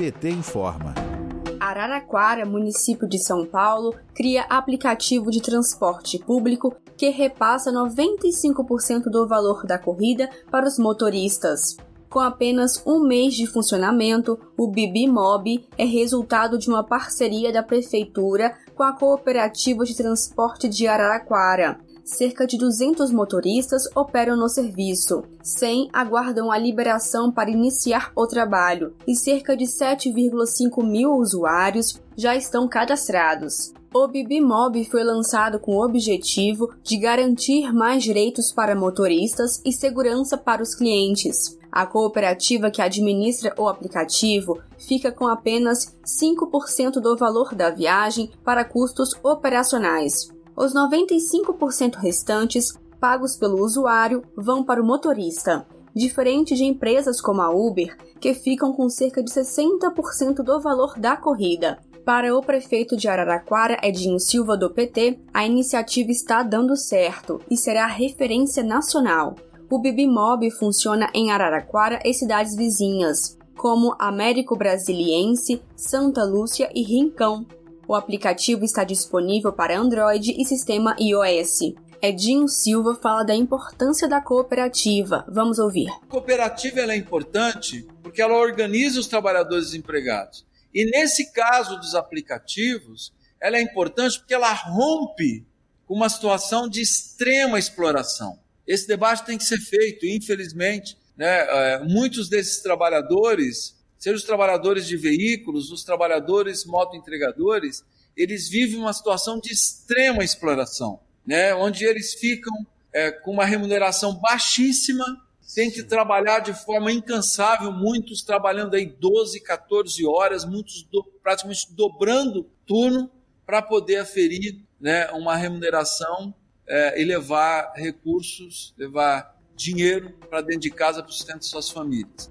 PT informa. Araraquara, município de São Paulo, cria aplicativo de transporte público que repassa 95% do valor da corrida para os motoristas. Com apenas um mês de funcionamento, o Bibimob é resultado de uma parceria da Prefeitura com a Cooperativa de Transporte de Araraquara. Cerca de 200 motoristas operam no serviço. 100 aguardam a liberação para iniciar o trabalho e cerca de 7,5 mil usuários já estão cadastrados. O Bibimob foi lançado com o objetivo de garantir mais direitos para motoristas e segurança para os clientes. A cooperativa que administra o aplicativo fica com apenas 5% do valor da viagem para custos operacionais. Os 95% restantes, pagos pelo usuário, vão para o motorista, diferente de empresas como a Uber, que ficam com cerca de 60% do valor da corrida. Para o prefeito de Araraquara, Edinho Silva do PT, a iniciativa está dando certo e será referência nacional. O Bibimob funciona em Araraquara e cidades vizinhas, como Américo Brasiliense, Santa Lúcia e Rincão. O aplicativo está disponível para Android e sistema iOS. Edinho Silva fala da importância da cooperativa. Vamos ouvir. A cooperativa é importante porque ela organiza os trabalhadores desempregados. E nesse caso dos aplicativos, ela é importante porque ela rompe com uma situação de extrema exploração. Esse debate tem que ser feito, infelizmente, né, é, muitos desses trabalhadores, sejam os trabalhadores de veículos, os trabalhadores motoentregadores, eles vivem uma situação de extrema exploração, né, onde eles ficam é, com uma remuneração baixíssima, têm que trabalhar de forma incansável, muitos trabalhando aí 12, 14 horas, muitos do, praticamente dobrando turno para poder aferir né, uma remuneração é, e levar recursos, levar dinheiro para dentro de casa para o sustento de suas famílias.